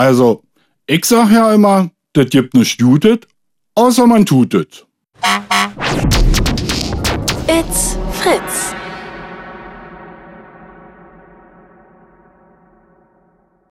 Also, ich sag ja immer, das gibt nicht Jutet, außer man tutet. It's Fritz.